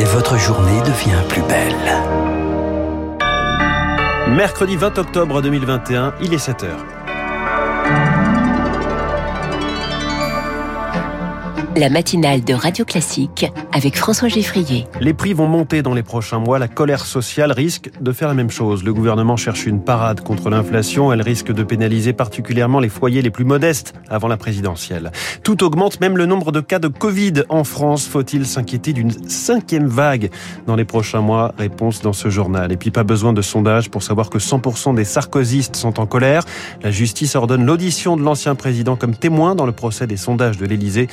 et votre journée devient plus belle. Mercredi 20 octobre 2021, il est 7 la matinale de Radio Classique avec François Geffrier. Les prix vont monter dans les prochains mois. La colère sociale risque de faire la même chose. Le gouvernement cherche une parade contre l'inflation. Elle risque de pénaliser particulièrement les foyers les plus modestes avant la présidentielle. Tout augmente, même le nombre de cas de Covid en France. Faut-il s'inquiéter d'une cinquième vague dans les prochains mois? Réponse dans ce journal. Et puis pas besoin de sondage pour savoir que 100% des sarkozystes sont en colère. La justice ordonne l'audition de l'ancien président comme témoin dans le procès des sondages de l'Élysée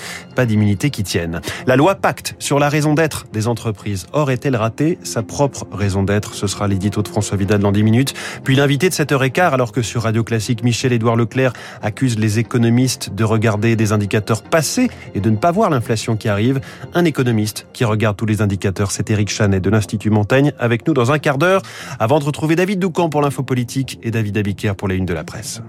d'immunité qui tiennent. La loi pacte sur la raison d'être des entreprises. Or, est-elle ratée? Sa propre raison d'être Ce sera l'édito de François Vidal dans 10 minutes. Puis l'invité de 7h15, alors que sur Radio Classique, Michel-Édouard Leclerc accuse les économistes de regarder des indicateurs passés et de ne pas voir l'inflation qui arrive. Un économiste qui regarde tous les indicateurs, c'est Éric Chanet de l'Institut Montaigne, avec nous dans un quart d'heure, avant de retrouver David Doucan pour l'info politique et David Abiker pour les unes de la presse.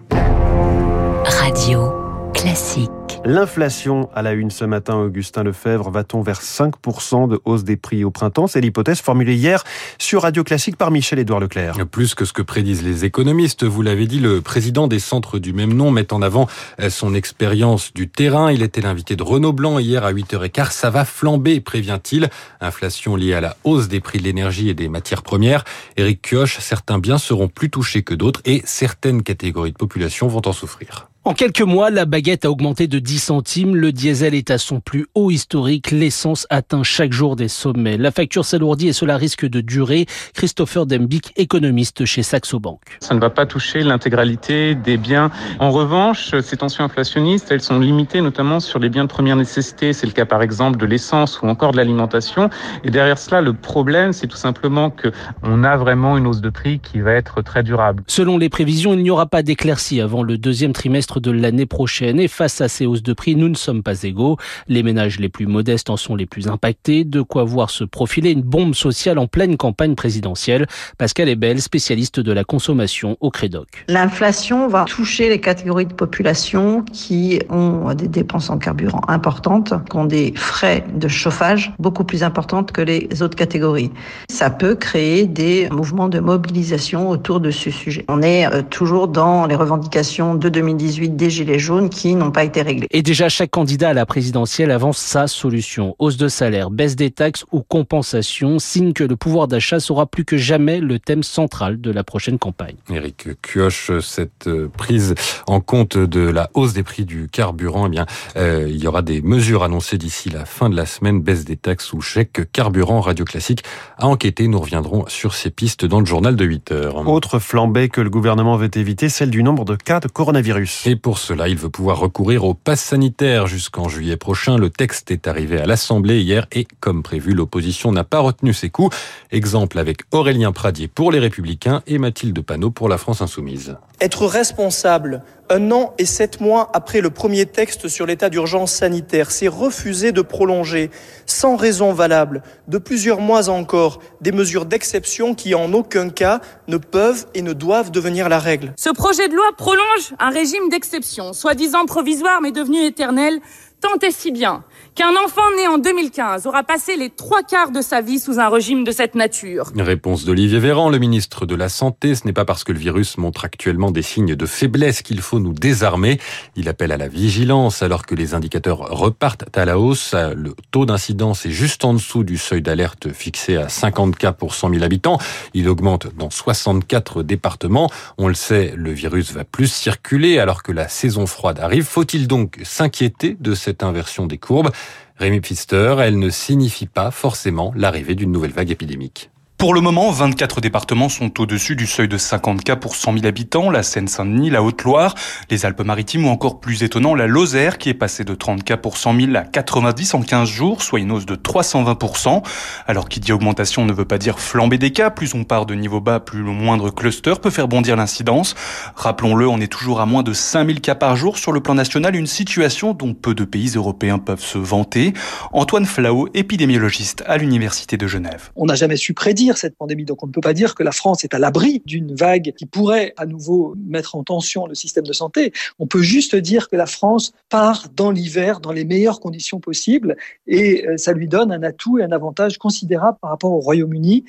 Radio Classique. L'inflation à la une ce matin, Augustin Lefebvre, va-t-on vers 5% de hausse des prix au printemps? C'est l'hypothèse formulée hier sur Radio Classique par Michel-Édouard Leclerc. Plus que ce que prédisent les économistes, vous l'avez dit, le président des centres du même nom met en avant euh, son expérience du terrain. Il était l'invité de Renaud Blanc hier à 8h15. Ça va flamber, prévient-il. Inflation liée à la hausse des prix de l'énergie et des matières premières. Éric Kioch, certains biens seront plus touchés que d'autres et certaines catégories de population vont en souffrir. En quelques mois, la baguette a augmenté de 10 centimes, le diesel est à son plus haut historique, l'essence atteint chaque jour des sommets. La facture s'alourdit et cela risque de durer. Christopher Dembick, économiste chez Saxo Bank. Ça ne va pas toucher l'intégralité des biens. En revanche, ces tensions inflationnistes, elles sont limitées notamment sur les biens de première nécessité. C'est le cas par exemple de l'essence ou encore de l'alimentation. Et derrière cela, le problème, c'est tout simplement que on a vraiment une hausse de prix qui va être très durable. Selon les prévisions, il n'y aura pas d'éclaircie avant le deuxième trimestre de l'année prochaine. Et face à ces hausses de prix, nous ne sommes pas égaux. Les ménages les plus modestes en sont les plus impactés. De quoi voir se profiler une bombe sociale en pleine campagne présidentielle. Pascal Ebel, spécialiste de la consommation au Crédoc. L'inflation va toucher les catégories de population qui ont des dépenses en carburant importantes, qui ont des frais de chauffage beaucoup plus importantes que les autres catégories. Ça peut créer des mouvements de mobilisation autour de ce sujet. On est euh, toujours dans les revendications de 2018 des Gilets jaunes qui n'ont pas été réglés. Et déjà, chaque candidat à la présidentielle avance sa solution. Hausse de salaire, baisse des taxes ou compensation, signe que le pouvoir d'achat sera plus que jamais le thème central de la prochaine campagne. Éric Kioche, cette euh, prise en compte de la hausse des prix du carburant, eh bien, euh, il y aura des mesures annoncées d'ici la fin de la semaine, baisse des taxes ou chèque carburant. Radio Classique a enquêté. Nous reviendrons sur ces pistes dans le journal de 8 heures. Autre flambée que le gouvernement veut éviter, celle du nombre de cas de coronavirus. Et pour cela, il veut pouvoir recourir au pass sanitaire jusqu'en juillet prochain. Le texte est arrivé à l'Assemblée hier et, comme prévu, l'opposition n'a pas retenu ses coups. Exemple avec Aurélien Pradier pour les Républicains et Mathilde Panot pour la France Insoumise. Être responsable un an et sept mois après le premier texte sur l'état d'urgence sanitaire, c'est refuser de prolonger, sans raison valable, de plusieurs mois encore, des mesures d'exception qui, en aucun cas, ne peuvent et ne doivent devenir la règle. Ce projet de loi prolonge un régime d'exception, soi-disant provisoire mais devenu éternel, tant et si bien qu'un enfant né en 2015 aura passé les trois quarts de sa vie sous un régime de cette nature. Réponse d'Olivier Véran, le ministre de la Santé. Ce n'est pas parce que le virus montre actuellement des signes de faiblesse qu'il faut nous désarmer. Il appelle à la vigilance alors que les indicateurs repartent à la hausse. Le taux d'incidence est juste en dessous du seuil d'alerte fixé à 50 cas pour 100 000 habitants. Il augmente dans 64 départements. On le sait, le virus va plus circuler alors que la saison froide arrive. Faut-il donc s'inquiéter de cette inversion des courbes Rémi Pfister, elle ne signifie pas forcément l'arrivée d'une nouvelle vague épidémique. Pour le moment, 24 départements sont au-dessus du seuil de 50 cas pour 100 000 habitants, la Seine-Saint-Denis, la Haute-Loire, les Alpes-Maritimes ou encore plus étonnant, la Lozère qui est passée de 30 cas pour 100 000 à 90 en 15 jours, soit une hausse de 320%. Alors qui dit augmentation ne veut pas dire flamber des cas, plus on part de niveau bas, plus le moindre cluster peut faire bondir l'incidence. Rappelons-le, on est toujours à moins de 5000 cas par jour sur le plan national, une situation dont peu de pays européens peuvent se vanter. Antoine Flao, épidémiologiste à l'Université de Genève. On n'a jamais su prédire cette pandémie. Donc on ne peut pas dire que la France est à l'abri d'une vague qui pourrait à nouveau mettre en tension le système de santé. On peut juste dire que la France part dans l'hiver dans les meilleures conditions possibles et euh, ça lui donne un atout et un avantage considérable par rapport au Royaume-Uni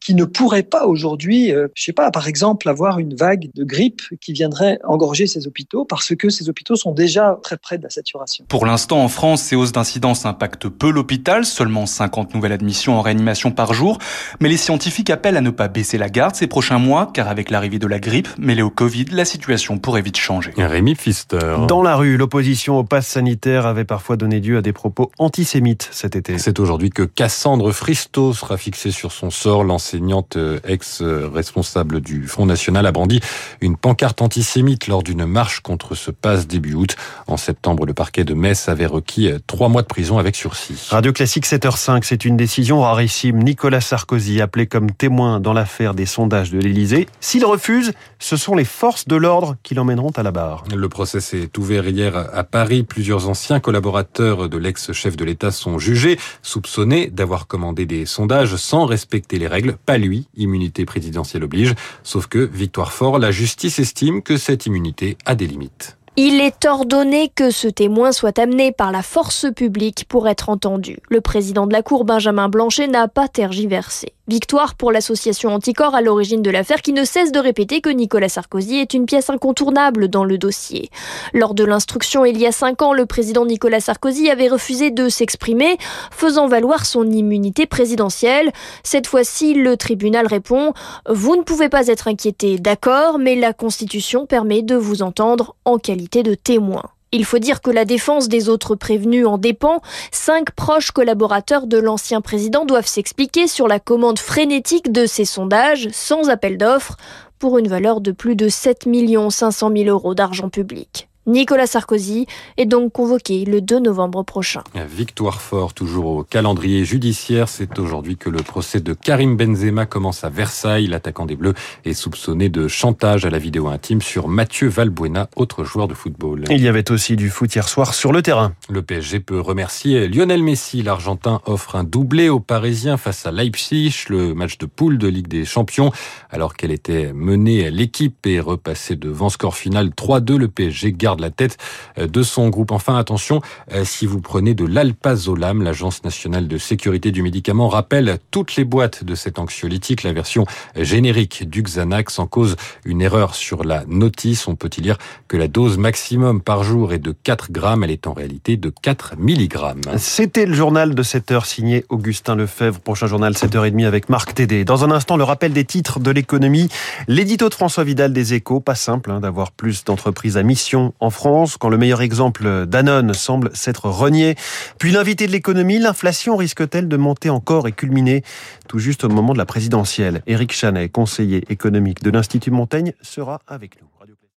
qui ne pourrait pas aujourd'hui, euh, je sais pas, par exemple, avoir une vague de grippe qui viendrait engorger ses hôpitaux parce que ces hôpitaux sont déjà très près de la saturation. Pour l'instant, en France, ces hausses d'incidence impactent peu l'hôpital, seulement 50 nouvelles admissions en réanimation par jour, mais les scientifiques appellent à ne pas baisser la garde ces prochains mois, car avec l'arrivée de la grippe mêlée au Covid, la situation pourrait vite changer. Rémi Pfister. Dans la rue, l'opposition au pass sanitaire avait parfois donné lieu à des propos antisémites cet été. C'est aujourd'hui que Cassandre Fristo sera fixée sur son sort. L'enseignante euh, ex-responsable du Front National a brandi une pancarte antisémite lors d'une marche contre ce pass début août. En septembre, le parquet de Metz avait requis euh, trois mois de prison avec sursis. Radio Classique 7h05, c'est une décision rarissime. Nicolas Sarkozy, appelé comme témoin dans l'affaire des sondages de l'Élysée. S'il refuse, ce sont les forces de l'ordre qui l'emmèneront à la barre. Le procès s'est ouvert hier à Paris. Plusieurs anciens collaborateurs de l'ex-chef de l'État sont jugés, soupçonnés d'avoir commandé des sondages sans respecter les règles. Pas lui, immunité présidentielle oblige. Sauf que, victoire fort, la justice estime que cette immunité a des limites. Il est ordonné que ce témoin soit amené par la force publique pour être entendu. Le président de la Cour, Benjamin Blanchet, n'a pas tergiversé. Victoire pour l'association Anticor à l'origine de l'affaire qui ne cesse de répéter que Nicolas Sarkozy est une pièce incontournable dans le dossier. Lors de l'instruction il y a cinq ans, le président Nicolas Sarkozy avait refusé de s'exprimer, faisant valoir son immunité présidentielle. Cette fois-ci, le tribunal répond Vous ne pouvez pas être inquiété, d'accord, mais la Constitution permet de vous entendre en qualité de. Il faut dire que la défense des autres prévenus en dépend. Cinq proches collaborateurs de l'ancien président doivent s'expliquer sur la commande frénétique de ces sondages, sans appel d'offres, pour une valeur de plus de 7 500 000 euros d'argent public. Nicolas Sarkozy est donc convoqué le 2 novembre prochain. Victoire fort, toujours au calendrier judiciaire. C'est aujourd'hui que le procès de Karim Benzema commence à Versailles. L'attaquant des Bleus est soupçonné de chantage à la vidéo intime sur Mathieu Valbuena, autre joueur de football. Il y avait aussi du foot hier soir sur le terrain. Le PSG peut remercier Lionel Messi. L'Argentin offre un doublé aux Parisiens face à Leipzig, le match de poule de Ligue des Champions. Alors qu'elle était menée, l'équipe est repassée devant score final 3-2. Le PSG garde la tête euh, de son groupe. Enfin, attention, euh, si vous prenez de l'alpazolam, l'Agence nationale de sécurité du médicament rappelle toutes les boîtes de cet anxiolytique, la version générique du Xanax en cause une erreur sur la notice. On peut y lire que la dose maximum par jour est de 4 grammes, elle est en réalité de 4 milligrammes. C'était le journal de 7 heures signé Augustin Lefebvre. Prochain journal 7h30 avec Marc Tédé. Dans un instant, le rappel des titres de l'économie. L'édito de François Vidal des Échos. Pas simple hein, d'avoir plus d'entreprises à mission en France, quand le meilleur exemple Danone semble s'être renié. Puis l'invité de l'économie, l'inflation risque-t-elle de monter encore et culminer tout juste au moment de la présidentielle? Éric Chanet, conseiller économique de l'Institut Montaigne, sera avec nous.